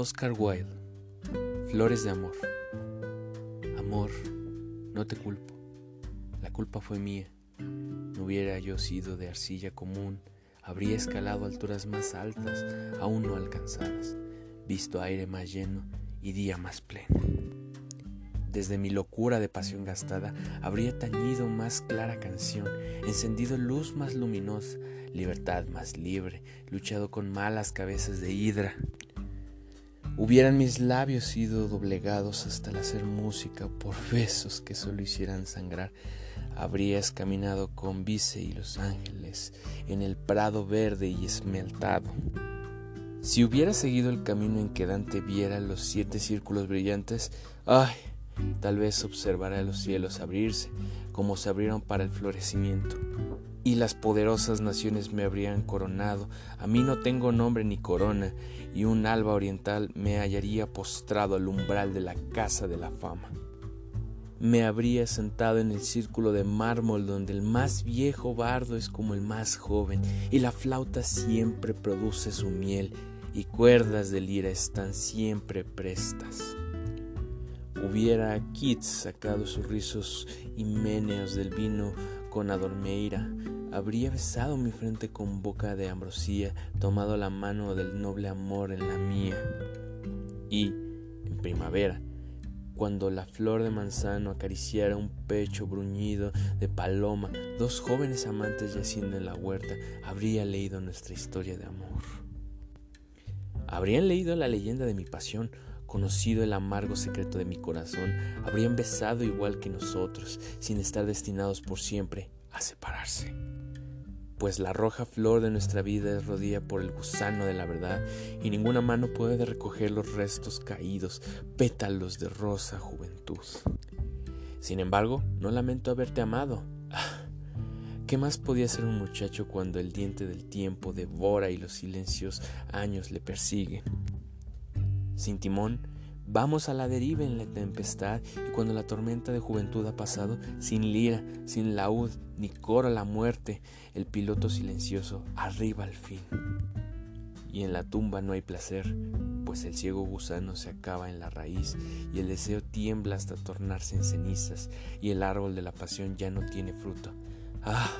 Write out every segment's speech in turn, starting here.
Oscar Wilde. Flores de amor. Amor, no te culpo. La culpa fue mía. No hubiera yo sido de arcilla común, habría escalado alturas más altas, aún no alcanzadas, visto aire más lleno y día más pleno. Desde mi locura de pasión gastada, habría tañido más clara canción, encendido luz más luminosa, libertad más libre, luchado con malas cabezas de hidra. Hubieran mis labios sido doblegados hasta el hacer música por besos que solo hicieran sangrar, habrías caminado con Vice y los ángeles en el prado verde y esmeltado. Si hubiera seguido el camino en que Dante viera los siete círculos brillantes, ay, tal vez observara los cielos abrirse, como se abrieron para el florecimiento y las poderosas naciones me habrían coronado. A mí no tengo nombre ni corona, y un alba oriental me hallaría postrado al umbral de la casa de la fama. Me habría sentado en el círculo de mármol donde el más viejo bardo es como el más joven, y la flauta siempre produce su miel, y cuerdas de lira están siempre prestas. Hubiera Keats sacado sus rizos himéneos del vino con adormeira, habría besado mi frente con boca de ambrosía, tomado la mano del noble amor en la mía. Y, en primavera, cuando la flor de manzano acariciara un pecho bruñido de paloma, dos jóvenes amantes yaciendo en la huerta, habría leído nuestra historia de amor. Habrían leído la leyenda de mi pasión, conocido el amargo secreto de mi corazón, habrían besado igual que nosotros, sin estar destinados por siempre a separarse. Pues la roja flor de nuestra vida es rodilla por el gusano de la verdad, y ninguna mano puede recoger los restos caídos, pétalos de rosa juventud. Sin embargo, no lamento haberte amado. Ah, ¿Qué más podía ser un muchacho cuando el diente del tiempo devora y los silencios años le persiguen? Sin timón, vamos a la deriva en la tempestad y cuando la tormenta de juventud ha pasado, sin lira, sin laúd, ni coro a la muerte, el piloto silencioso arriba al fin. Y en la tumba no hay placer, pues el ciego gusano se acaba en la raíz y el deseo tiembla hasta tornarse en cenizas y el árbol de la pasión ya no tiene fruto. Ah,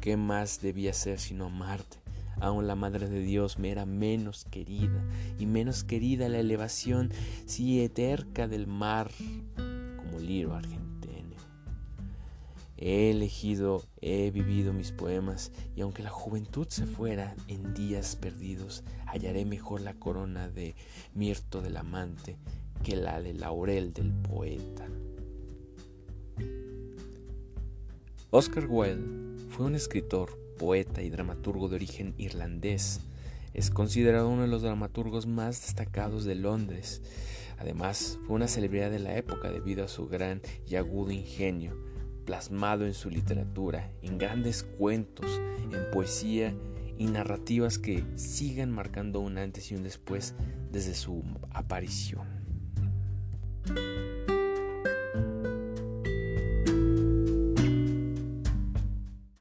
¿qué más debía ser sino amarte? Aún la Madre de Dios me era menos querida, y menos querida la elevación, si eterca del mar, como liro argentino. He elegido, he vivido mis poemas, y aunque la juventud se fuera en días perdidos, hallaré mejor la corona de mirto del amante que la de laurel del poeta. Oscar Wilde fue un escritor, poeta y dramaturgo de origen irlandés. Es considerado uno de los dramaturgos más destacados de Londres. Además, fue una celebridad de la época debido a su gran y agudo ingenio, plasmado en su literatura, en grandes cuentos, en poesía y narrativas que sigan marcando un antes y un después desde su aparición.